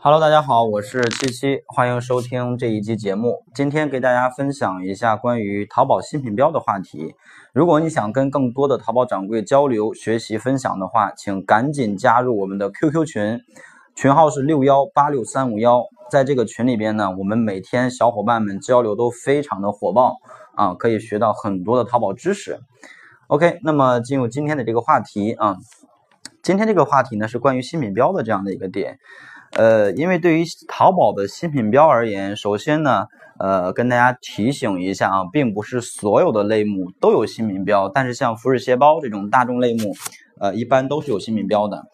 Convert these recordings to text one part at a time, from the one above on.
Hello，大家好，我是七七，欢迎收听这一期节目。今天给大家分享一下关于淘宝新品标的话题。如果你想跟更多的淘宝掌柜交流、学习、分享的话，请赶紧加入我们的 QQ 群，群号是六幺八六三五幺。在这个群里边呢，我们每天小伙伴们交流都非常的火爆啊，可以学到很多的淘宝知识。OK，那么进入今天的这个话题啊，今天这个话题呢是关于新品标的这样的一个点。呃，因为对于淘宝的新品标而言，首先呢，呃，跟大家提醒一下啊，并不是所有的类目都有新品标，但是像服饰鞋包这种大众类目，呃，一般都是有新品标的。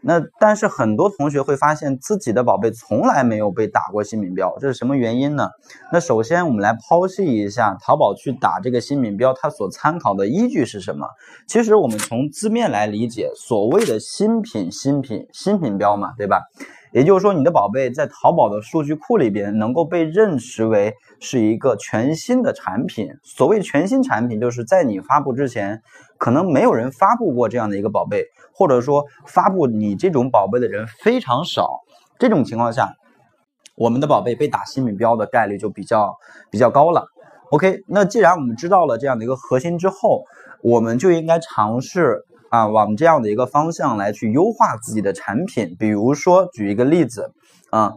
那但是很多同学会发现自己的宝贝从来没有被打过新品标，这是什么原因呢？那首先我们来剖析一下淘宝去打这个新品标，它所参考的依据是什么？其实我们从字面来理解，所谓的新品、新品、新品标嘛，对吧？也就是说，你的宝贝在淘宝的数据库里边能够被认识为是一个全新的产品。所谓全新产品，就是在你发布之前，可能没有人发布过这样的一个宝贝，或者说发布你这种宝贝的人非常少。这种情况下，我们的宝贝被打新品标的概率就比较比较高了。OK，那既然我们知道了这样的一个核心之后，我们就应该尝试。啊，往这样的一个方向来去优化自己的产品，比如说举一个例子，啊，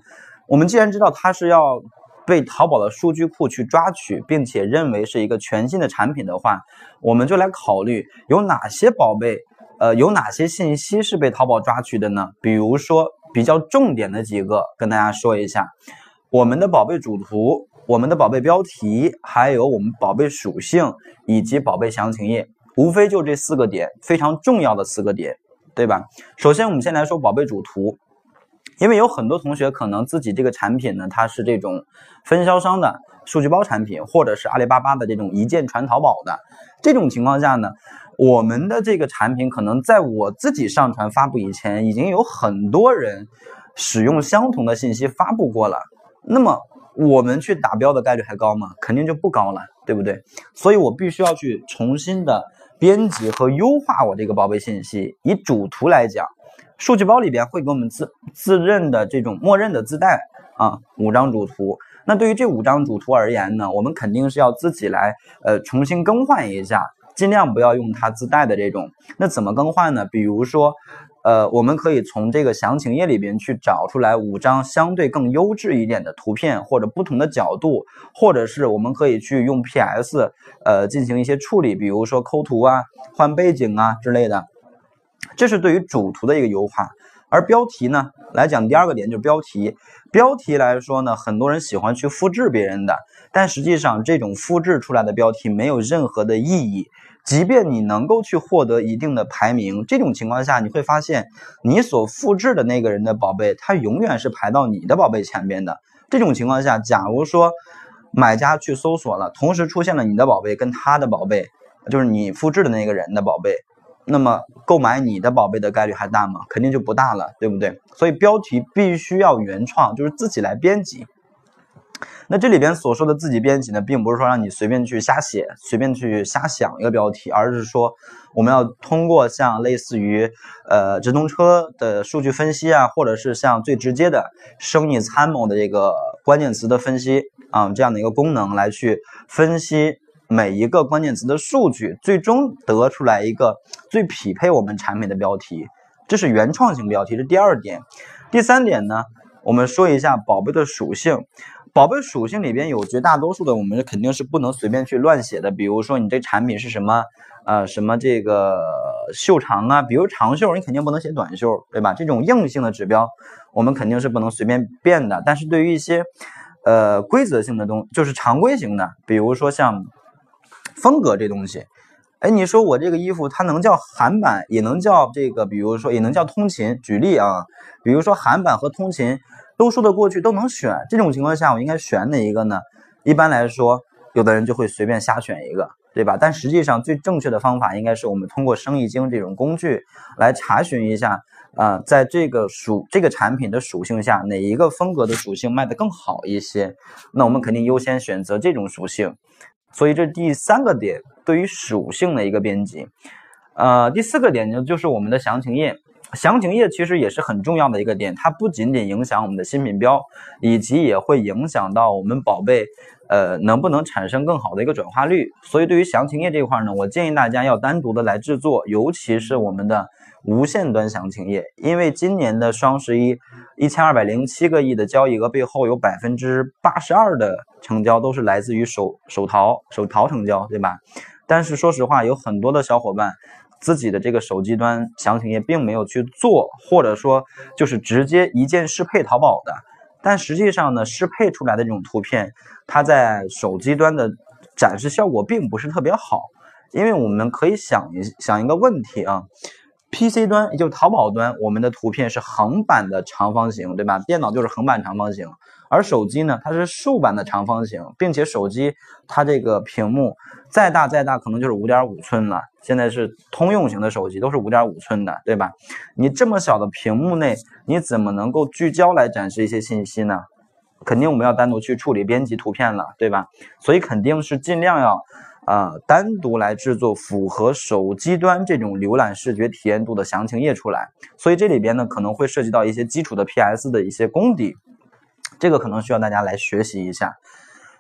我们既然知道它是要被淘宝的数据库去抓取，并且认为是一个全新的产品的话，我们就来考虑有哪些宝贝，呃，有哪些信息是被淘宝抓取的呢？比如说比较重点的几个，跟大家说一下，我们的宝贝主图、我们的宝贝标题，还有我们宝贝属性以及宝贝详情页。无非就这四个点，非常重要的四个点，对吧？首先，我们先来说宝贝主图，因为有很多同学可能自己这个产品呢，它是这种分销商的数据包产品，或者是阿里巴巴的这种一键传淘宝的这种情况下呢，我们的这个产品可能在我自己上传发布以前，已经有很多人使用相同的信息发布过了，那么我们去打标的概率还高吗？肯定就不高了，对不对？所以我必须要去重新的。编辑和优化我这个宝贝信息。以主图来讲，数据包里边会给我们自自认的这种默认的自带啊五张主图。那对于这五张主图而言呢，我们肯定是要自己来呃重新更换一下，尽量不要用它自带的这种。那怎么更换呢？比如说。呃，我们可以从这个详情页里边去找出来五张相对更优质一点的图片，或者不同的角度，或者是我们可以去用 PS 呃进行一些处理，比如说抠图啊、换背景啊之类的。这是对于主图的一个优化。而标题呢来讲，第二个点就是标题。标题来说呢，很多人喜欢去复制别人的，但实际上这种复制出来的标题没有任何的意义。即便你能够去获得一定的排名，这种情况下你会发现，你所复制的那个人的宝贝，他永远是排到你的宝贝前边的。这种情况下，假如说买家去搜索了，同时出现了你的宝贝跟他的宝贝，就是你复制的那个人的宝贝，那么购买你的宝贝的概率还大吗？肯定就不大了，对不对？所以标题必须要原创，就是自己来编辑。那这里边所说的自己编辑呢，并不是说让你随便去瞎写、随便去瞎想一个标题，而是说我们要通过像类似于呃直通车的数据分析啊，或者是像最直接的生意参谋的这个关键词的分析啊这样的一个功能来去分析每一个关键词的数据，最终得出来一个最匹配我们产品的标题。这是原创性标题，这第二点。第三点呢，我们说一下宝贝的属性。宝贝属性里边有绝大多数的，我们肯定是不能随便去乱写的。比如说你这产品是什么，呃，什么这个袖长啊，比如长袖，你肯定不能写短袖，对吧？这种硬性的指标，我们肯定是不能随便变的。但是对于一些，呃，规则性的东，就是常规型的，比如说像风格这东西，哎，你说我这个衣服它能叫韩版，也能叫这个，比如说也能叫通勤。举例啊，比如说韩版和通勤。都说得过去，都能选。这种情况下，我应该选哪一个呢？一般来说，有的人就会随便瞎选一个，对吧？但实际上，最正确的方法应该是我们通过生意经这种工具来查询一下，啊，在这个属这个产品的属性下，哪一个风格的属性卖得更好一些？那我们肯定优先选择这种属性。所以这第三个点，对于属性的一个编辑。呃，第四个点呢，就是我们的详情页。详情页其实也是很重要的一个点，它不仅仅影响我们的新品标，以及也会影响到我们宝贝，呃，能不能产生更好的一个转化率。所以对于详情页这块呢，我建议大家要单独的来制作，尤其是我们的无线端详情页，因为今年的双十一一千二百零七个亿的交易额背后，有百分之八十二的成交都是来自于手手淘手淘成交，对吧？但是说实话，有很多的小伙伴。自己的这个手机端详情页并没有去做，或者说就是直接一键适配淘宝的，但实际上呢，适配出来的这种图片，它在手机端的展示效果并不是特别好，因为我们可以想一想一个问题啊。PC 端也就淘宝端，我们的图片是横版的长方形，对吧？电脑就是横版长方形，而手机呢，它是竖版的长方形，并且手机它这个屏幕再大再大，可能就是五点五寸了。现在是通用型的手机都是五点五寸的，对吧？你这么小的屏幕内，你怎么能够聚焦来展示一些信息呢？肯定我们要单独去处理编辑图片了，对吧？所以肯定是尽量要。啊，单独来制作符合手机端这种浏览视觉体验度的详情页出来，所以这里边呢可能会涉及到一些基础的 PS 的一些功底，这个可能需要大家来学习一下。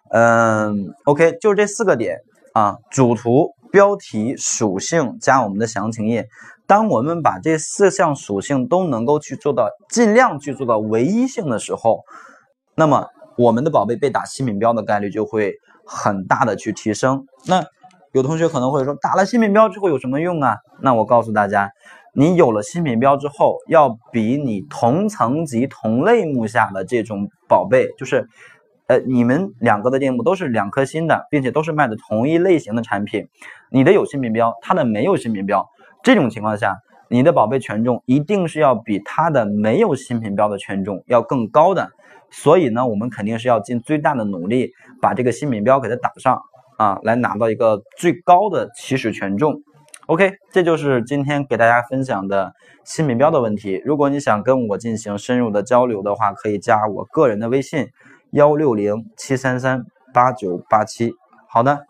嗯，OK，就是这四个点啊，主图、标题、属性加我们的详情页。当我们把这四项属性都能够去做到，尽量去做到唯一性的时候，那么我们的宝贝被打新品标的概率就会。很大的去提升，那有同学可能会说，打了新品标之后有什么用啊？那我告诉大家，你有了新品标之后，要比你同层级同类目下的这种宝贝，就是，呃，你们两个的店铺都是两颗星的，并且都是卖的同一类型的产品，你的有新品标，他的没有新品标，这种情况下，你的宝贝权重一定是要比他的没有新品标的权重要更高的。所以呢，我们肯定是要尽最大的努力把这个新品标给它打上啊，来拿到一个最高的起始权重。OK，这就是今天给大家分享的新品标的问题。如果你想跟我进行深入的交流的话，可以加我个人的微信：幺六零七三三八九八七。好的。